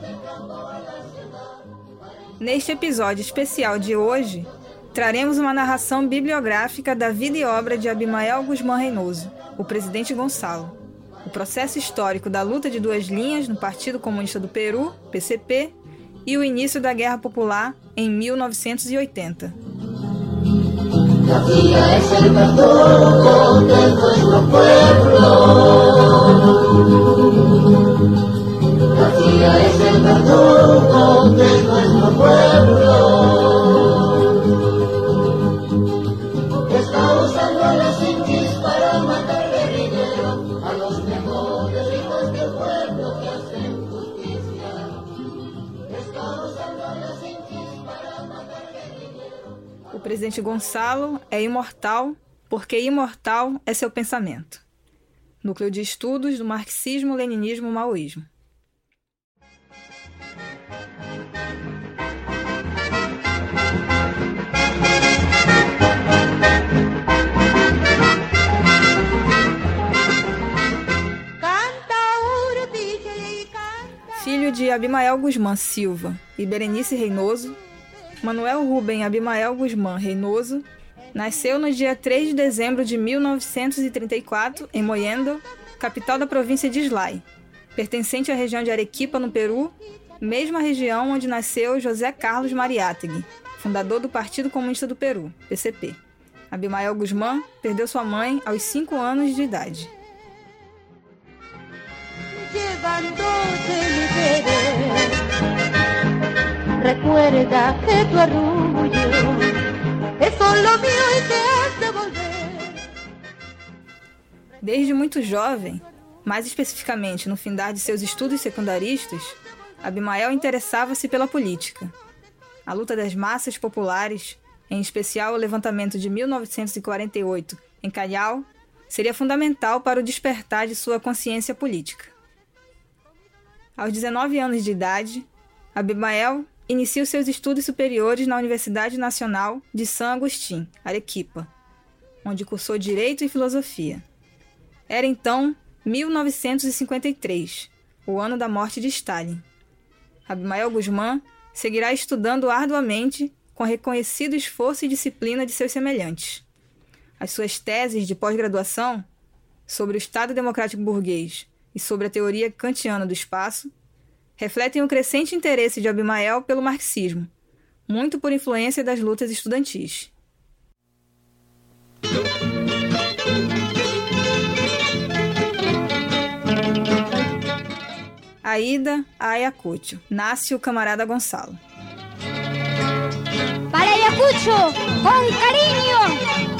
de campo a la ciudad. Neste episódio especial de hoje, traremos uma narração bibliográfica da vida e obra de Abimael Guzmán Reynoso, o presidente Gonçalo, o processo histórico da luta de duas linhas no Partido Comunista do Peru, PCP, e o início da Guerra Popular em 1980. Gonçalo é imortal porque imortal é seu pensamento. Núcleo de Estudos do Marxismo, Leninismo e Maoísmo. Filho de Abimael Guzmán Silva e Berenice Reynoso, Manuel Rubem Abimael Guzmán Reynoso nasceu no dia 3 de dezembro de 1934 em Mollendo, capital da província de Islay, pertencente à região de Arequipa, no Peru, mesma região onde nasceu José Carlos Mariátegui, fundador do Partido Comunista do Peru, PCP. Abimael Guzmán perdeu sua mãe aos 5 anos de idade. Recuerda que tu orgullo es solo mío y te de volver. Desde muito jovem, mais especificamente no findar de seus estudos secundaristas, Abimael interessava-se pela política. A luta das massas populares, em especial o levantamento de 1948 em Callao, seria fundamental para o despertar de sua consciência política. Aos 19 anos de idade, Abimael inicia os seus estudos superiores na Universidade Nacional de San Agustín, Arequipa, onde cursou Direito e Filosofia. Era então 1953, o ano da morte de Stalin. Abimael Guzmán seguirá estudando arduamente com reconhecido esforço e disciplina de seus semelhantes. As suas teses de pós-graduação sobre o Estado Democrático Burguês e sobre a teoria kantiana do espaço refletem o crescente interesse de Abimael pelo marxismo, muito por influência das lutas estudantis. A ida a Ayacucho. Nasce o camarada Gonçalo. Para Ayacucho, con cariño,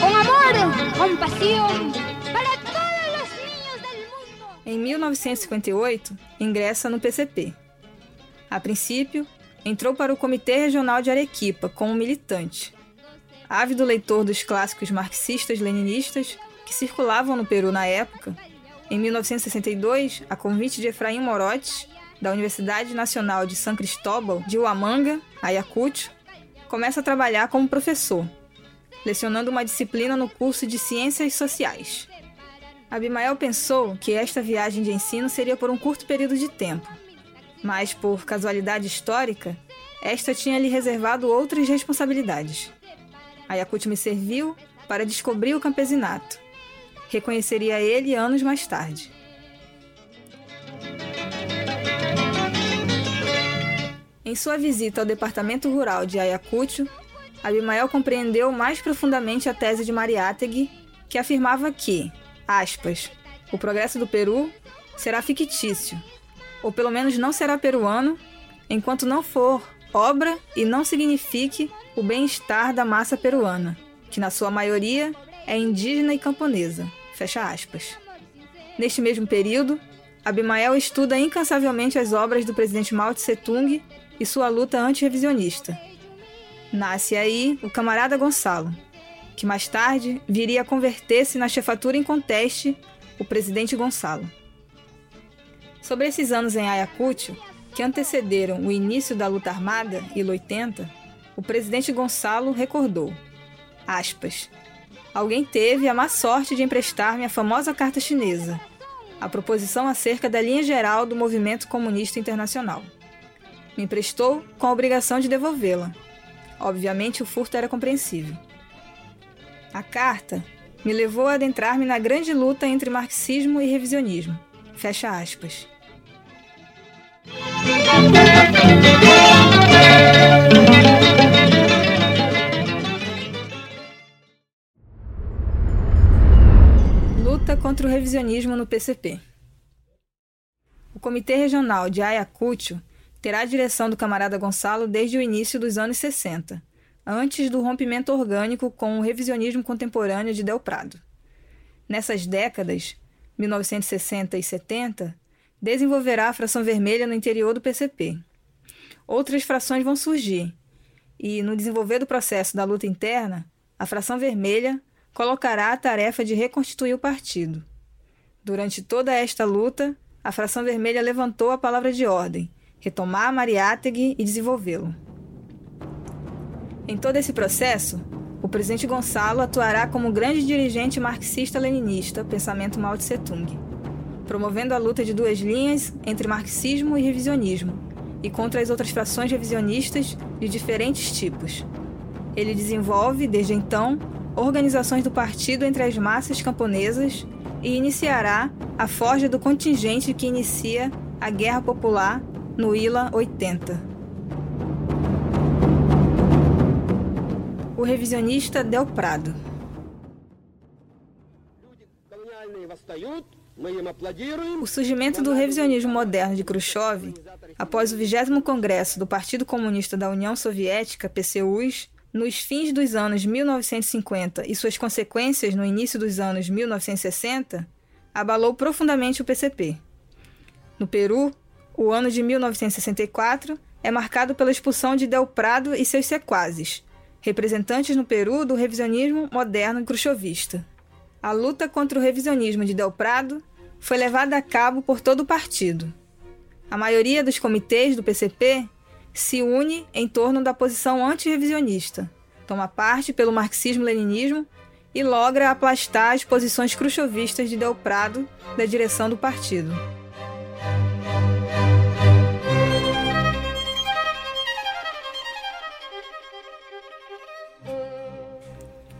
con amor, con pasión, para todos niños del mundo. Em 1958, ingressa no PCP. A princípio, entrou para o Comitê Regional de Arequipa como militante. Ávido leitor dos clássicos marxistas-leninistas, que circulavam no Peru na época, em 1962, a convite de Efraim Morotes, da Universidade Nacional de São Cristóbal de Huamanga, Ayacucho, começa a trabalhar como professor, lecionando uma disciplina no curso de Ciências Sociais. Abimael pensou que esta viagem de ensino seria por um curto período de tempo, mas por casualidade histórica, esta tinha lhe reservado outras responsabilidades. Ayacucho me serviu para descobrir o campesinato. Reconheceria ele anos mais tarde. Em sua visita ao departamento rural de Ayacucho, Abimael compreendeu mais profundamente a tese de Mariátegui, que afirmava que, aspas, o progresso do Peru será fictício, ou pelo menos não será peruano, enquanto não for obra e não signifique o bem-estar da massa peruana, que na sua maioria é indígena e camponesa. Fecha aspas. Neste mesmo período, Abimael estuda incansavelmente as obras do presidente Mao Tse Tung e sua luta antirrevisionista. Nasce aí o camarada Gonçalo, que mais tarde viria a converter-se na chefatura em conteste, o presidente Gonçalo. Sobre esses anos em Ayacucho, que antecederam o início da luta armada, IL 80, o presidente Gonçalo recordou, aspas, Alguém teve a má sorte de emprestar-me a famosa carta chinesa, a proposição acerca da linha geral do movimento comunista internacional. Me emprestou com a obrigação de devolvê-la. Obviamente, o furto era compreensível. A carta me levou a adentrar-me na grande luta entre marxismo e revisionismo. Fecha aspas. Luta contra o revisionismo no PCP. O Comitê Regional de Ayacucho terá a direção do camarada Gonçalo desde o início dos anos 60, antes do rompimento orgânico com o revisionismo contemporâneo de Del Prado. Nessas décadas, 1960 e 70, desenvolverá a fração vermelha no interior do PCP. Outras frações vão surgir, e no desenvolver do processo da luta interna, a fração vermelha colocará a tarefa de reconstituir o partido. Durante toda esta luta, a fração vermelha levantou a palavra de ordem, retomar Mariátegui e desenvolvê-lo. Em todo esse processo, o presidente Gonçalo atuará como grande dirigente marxista-leninista, pensamento Mao Tse Tung, promovendo a luta de duas linhas entre marxismo e revisionismo, e contra as outras frações revisionistas de diferentes tipos. Ele desenvolve, desde então, organizações do partido entre as massas camponesas e iniciará a forja do contingente que inicia a Guerra Popular no ILA 80. O revisionista Del Prado. O surgimento do revisionismo moderno de Khrushchev, após o 20 Congresso do Partido Comunista da União Soviética, PCUs, nos fins dos anos 1950 e suas consequências no início dos anos 1960, abalou profundamente o PCP. No Peru, o ano de 1964 é marcado pela expulsão de Del Prado e seus sequazes, representantes no Peru do revisionismo moderno khrushchevista. A luta contra o revisionismo de Del Prado foi levada a cabo por todo o partido. A maioria dos comitês do PCP se une em torno da posição antirrevisionista, toma parte pelo marxismo-leninismo e logra aplastar as posições khrushchevistas de Del Prado da direção do partido.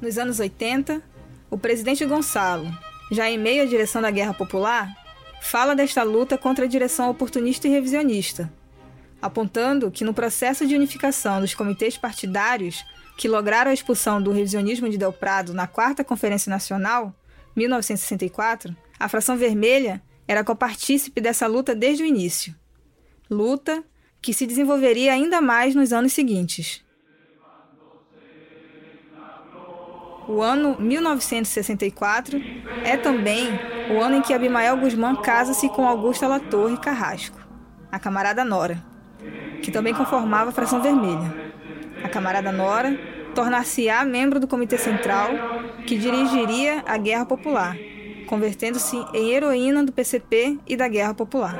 Nos anos 80, o presidente Gonçalo, já em meio à direção da Guerra Popular, fala desta luta contra a direção oportunista e revisionista, apontando que no processo de unificação dos comitês partidários que lograram a expulsão do revisionismo de Del Prado na Quarta Conferência Nacional, 1964, a fração vermelha era copartícipe dessa luta desde o início. Luta que se desenvolveria ainda mais nos anos seguintes. O ano 1964 é também o ano em que Abimael Guzmán casa-se com Augusta Latorre Carrasco, a camarada Nora, que também conformava a fração vermelha. A camarada Nora tornar-se-á membro do Comitê Central que dirigiria a Guerra Popular, convertendo-se em heroína do PCP e da Guerra Popular.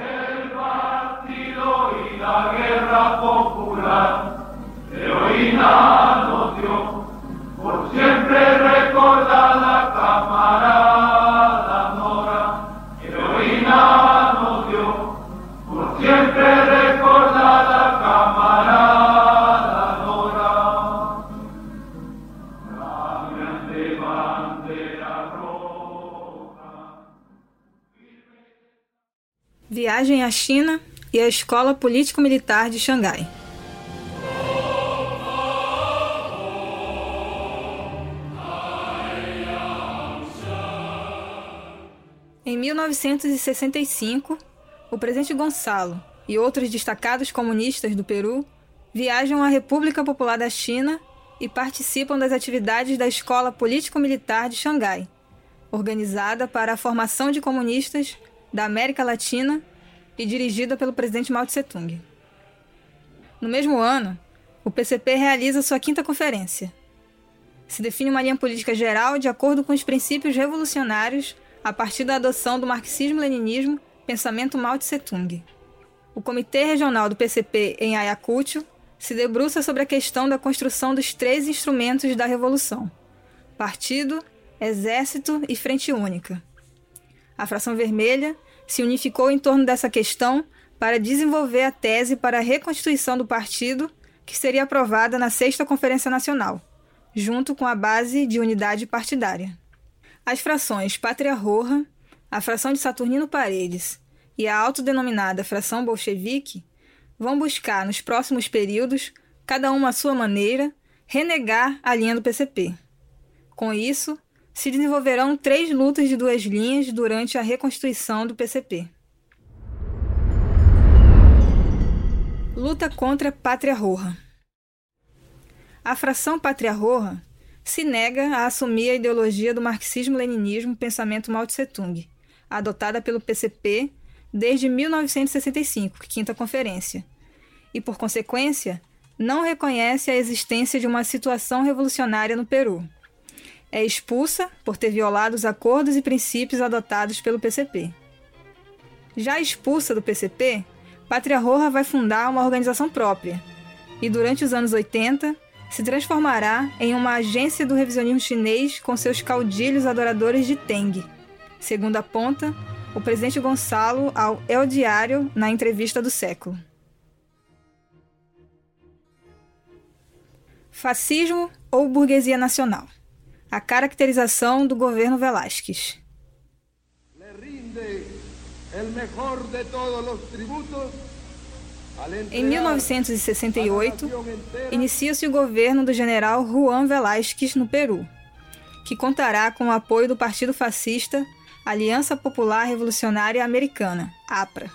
Heroína Viagem à China e a Escola Político-Militar de Xangai. 1965, o presidente Gonçalo e outros destacados comunistas do Peru viajam à República Popular da China e participam das atividades da Escola Político-Militar de Xangai, organizada para a formação de comunistas da América Latina e dirigida pelo presidente Mao Tse-tung. No mesmo ano, o PCP realiza sua quinta conferência. Se define uma linha política geral de acordo com os princípios revolucionários a partir da adoção do marxismo-leninismo, pensamento Mao Tse-tung. O Comitê Regional do PCP em Ayacucho se debruça sobre a questão da construção dos três instrumentos da Revolução: Partido, Exército e Frente Única. A Fração Vermelha se unificou em torno dessa questão para desenvolver a tese para a reconstituição do partido, que seria aprovada na Sexta Conferência Nacional, junto com a base de unidade partidária. As frações Pátria Roja, a fração de Saturnino Paredes e a autodenominada fração bolchevique vão buscar, nos próximos períodos, cada uma à sua maneira, renegar a linha do PCP. Com isso, se desenvolverão três lutas de duas linhas durante a reconstituição do PCP. Luta contra Pátria Roja. A fração Pátria Roja se nega a assumir a ideologia do marxismo-leninismo pensamento Mao Tse-tung, adotada pelo PCP desde 1965, quinta conferência, e por consequência, não reconhece a existência de uma situação revolucionária no Peru. É expulsa por ter violado os acordos e princípios adotados pelo PCP. Já expulsa do PCP, Pátria Roja vai fundar uma organização própria e, durante os anos 80, se transformará em uma agência do revisionismo chinês com seus caudilhos adoradores de Teng, segundo aponta o presidente Gonçalo ao El Diário na entrevista do século. Fascismo ou burguesia nacional? A caracterização do governo Velásquez. Le rinde el mejor de todos los tributos Em 1968, inicia-se o governo do general Juan Velásquez no Peru, que contará com o apoio do Partido Fascista Aliança Popular Revolucionária Americana, APRA.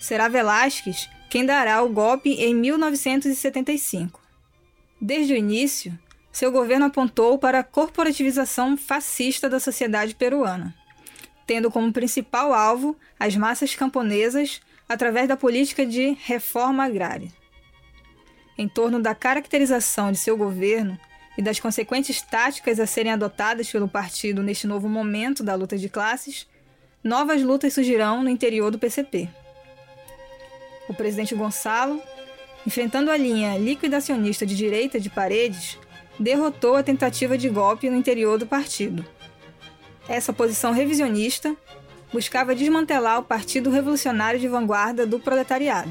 Será Velásquez quem dará o golpe em 1975. Desde o início, seu governo apontou para a corporativização fascista da sociedade peruana, tendo como principal alvo as massas camponesas através da política de reforma agrária. Em torno da caracterização de seu governo e das consequentes táticas a serem adotadas pelo partido neste novo momento da luta de classes, novas lutas surgirão no interior do PCP. O presidente Gonçalo, enfrentando a linha liquidacionista de direita de Paredes, derrotou a tentativa de golpe no interior do partido. Essa posição revisionista buscava desmantelar o Partido Revolucionário de Vanguarda do Proletariado.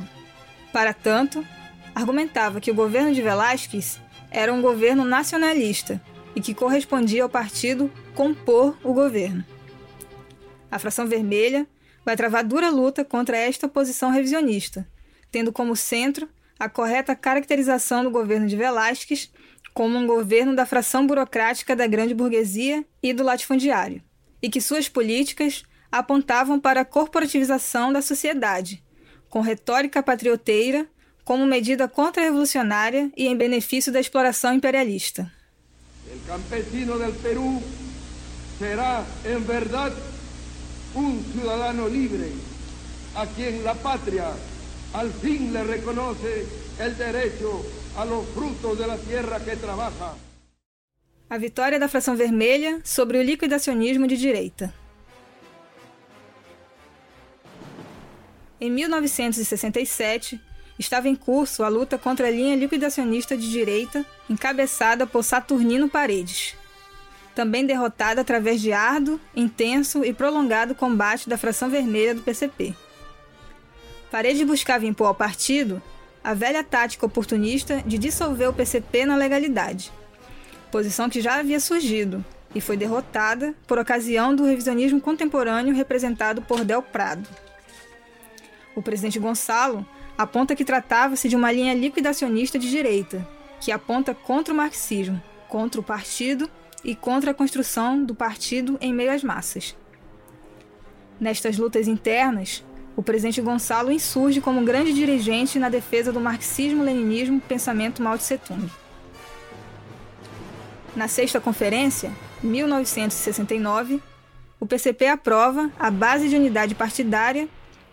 Para tanto, argumentava que o governo de Velásquez era um governo nacionalista e que correspondia ao partido compor o governo. A fração vermelha vai travar dura luta contra esta posição revisionista, tendo como centro a correta caracterização do governo de Velásquez como um governo da fração burocrática da grande burguesia e do latifundiário, e que suas políticas apontavam para a corporativização da sociedade, com retórica patrioteira como medida contra-revolucionária e em benefício da exploração imperialista. El campesino del Perú será, en verdad, un ciudadano libre, a quien la patria al fin le reconoce el derecho a los frutos de la tierra que trabaja. A vitória da fração vermelha sobre o liquidacionismo de direita. Em 1967, estava em curso a luta contra a linha liquidacionista de direita, encabeçada por Saturnino Paredes. Também derrotada através de árduo, intenso e prolongado combate da fração vermelha do PCP. Paredes buscava impor ao partido a velha tática oportunista de dissolver o PCP na legalidade, posição que já havia surgido e foi derrotada por ocasião do revisionismo contemporâneo representado por Del Prado. O presidente Gonçalo aponta que tratava-se de uma linha liquidacionista de direita, que aponta contra o marxismo, contra o partido e contra a construção do partido em meio às massas. Nestas lutas internas, o presidente Gonçalo insurge como grande dirigente na defesa do marxismo-leninismo pensamento Mao Tse Tung. Na sexta conferência, 1969, o PCP aprova a base de unidade partidária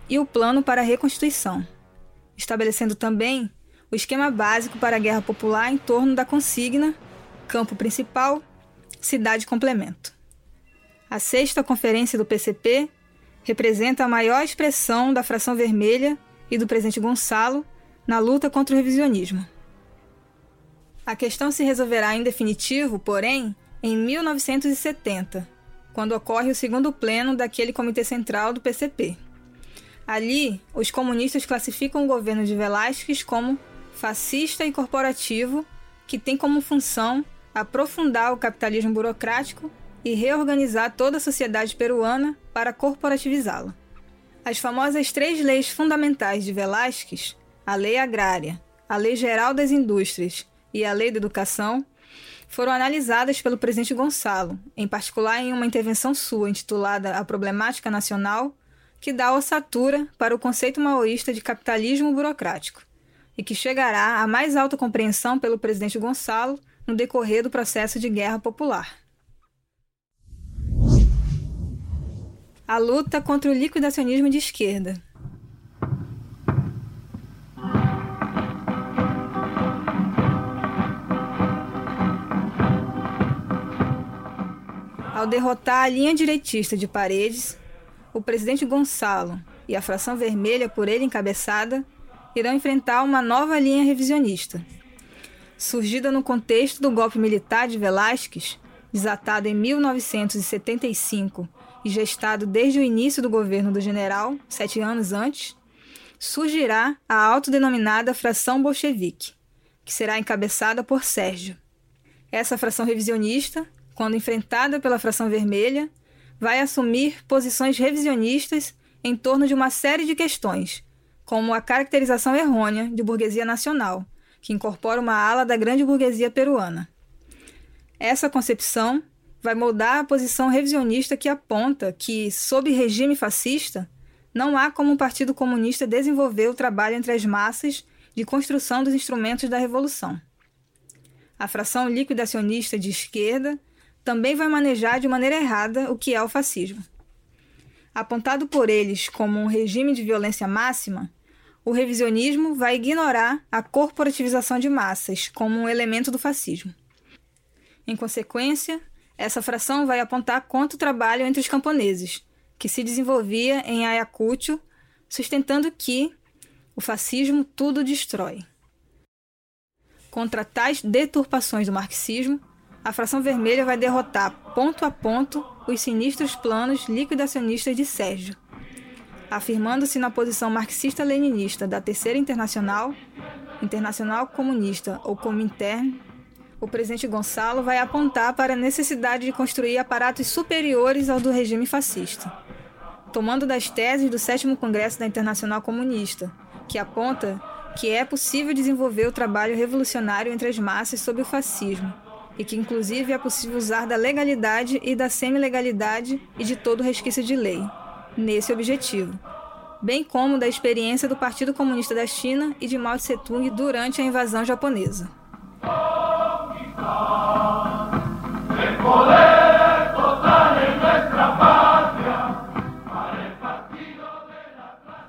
e o plano para a reconstituição, estabelecendo também o esquema básico para a guerra popular em torno da consigna campo principal, cidade complemento. A sexta conferência do PCP representa a maior expressão da fração vermelha e do presidente Gonçalo na luta contra o revisionismo. A questão se resolverá em definitivo, porém, em 1970, quando ocorre o segundo pleno daquele Comitê Central do PCP. Ali, os comunistas classificam o governo de Velásquez como fascista e corporativo, que tem como função aprofundar o capitalismo burocrático e reorganizar toda a sociedade peruana para corporativizá-la. As famosas três leis fundamentais de Velásquez, a Lei Agrária, a Lei Geral das Indústrias e a Lei da Educação, foram analisadas pelo presidente Gonçalo, em particular em uma intervenção sua intitulada A Problemática Nacional, que dá ossatura para o conceito maoísta de capitalismo burocrático, e que chegará à mais alta compreensão pelo presidente Gonçalo no decorrer do processo de guerra popular. A luta contra o liquidacionismo de esquerda. Ao derrotar a linha direitista de Paredes, o presidente Gonçalo e a fração vermelha por ele encabeçada irão enfrentar uma nova linha revisionista. Surgida no contexto do golpe militar de Velásquez, desatado em 1975 e gestado desde o início do governo do general, sete anos antes, surgirá a autodenominada fração bolchevique, que será encabeçada por Sérgio. Essa fração revisionista, quando enfrentada pela fração vermelha, vai assumir posições revisionistas em torno de uma série de questões, como a caracterização errônea de burguesia nacional, que incorpora uma ala da grande burguesia peruana. Essa concepção vai moldar a posição revisionista que aponta que, sob regime fascista, não há como o Partido Comunista desenvolver o trabalho entre as massas de construção dos instrumentos da revolução. A fração liquidacionista de esquerda também vai manejar de maneira errada o que é o fascismo. Apontado por eles como um regime de violência máxima, o revisionismo vai ignorar a corporativização de massas como um elemento do fascismo. Em consequência, essa fração vai apontar contra o trabalho entre os camponeses, que se desenvolvia em Ayacucho, sustentando que o fascismo tudo destrói. Contra tais deturpações do marxismo, a fração vermelha vai derrotar ponto a ponto os sinistros planos liquidacionistas de Sérgio. Afirmando-se na posição marxista-leninista da Terceira Internacional, Internacional Comunista ou Comintern, o presidente Gonçalo vai apontar para a necessidade de construir aparatos superiores ao do regime fascista, tomando das teses do sétimo Congresso da Internacional Comunista, que aponta que é possível desenvolver o trabalho revolucionário entre as massas sob o fascismo, e que inclusive é possível usar da legalidade e da semi-legalidade e de todo resquício de lei, nesse objetivo, bem como da experiência do Partido Comunista da China e de Mao Tse-tung durante a invasão japonesa.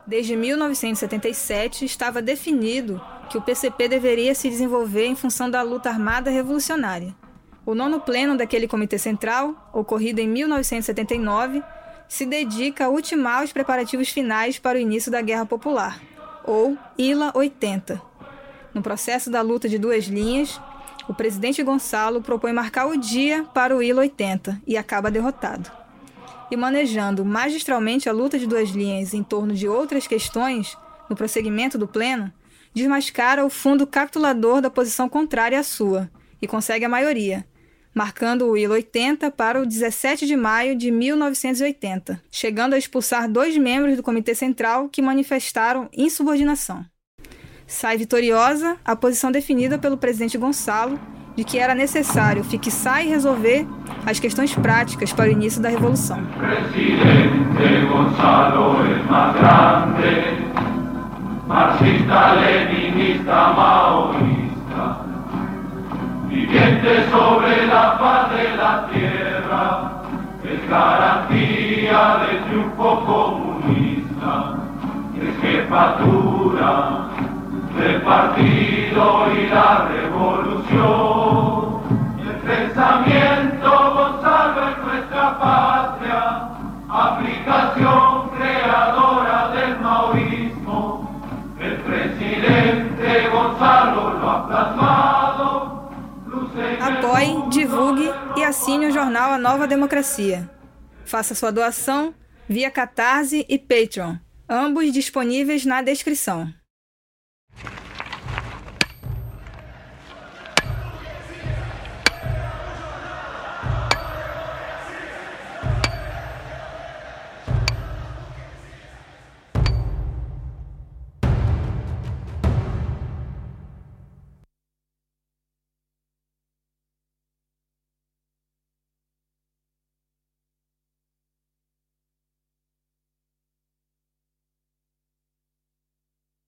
Desde 1977 estava definido que o PCP deveria se desenvolver em função da luta armada revolucionária. O nono pleno daquele Comitê Central, ocorrido em 1979, se dedica a ultimar os preparativos finais para o início da Guerra Popular, ou ILA 80. No processo da luta de duas linhas, o presidente Gonçalo propõe marcar o dia para o ILA 80 e acaba derrotado. E manejando magistralmente a luta de duas linhas em torno de outras questões, no prosseguimento do pleno, desmascara o fundo capitulador da posição contrária à sua e consegue a maioria, marcando o ILO 80 para o 17 de maio de 1980, chegando a expulsar dois membros do Comitê Central que manifestaram insubordinação. Sai vitoriosa a posição definida pelo presidente Gonçalo de que era necessário fixar e resolver as questões práticas para o início da Revolução. Presidente Gonzalo es más grande, marxista, leninista, maoísta, viviente sobre la faz de la tierra, es garantía del triunfo comunista, es jefatura del partido y la revolución. El pensamiento Gonzalo es nuestra patria, aplicación creadora del maoísmo. El presidente Gonzalo lo ha. Apoie, divulgue e assine o jornal A Nova Democracia. Faça sua doação via Catarse e Patreon, ambos disponíveis na descrição.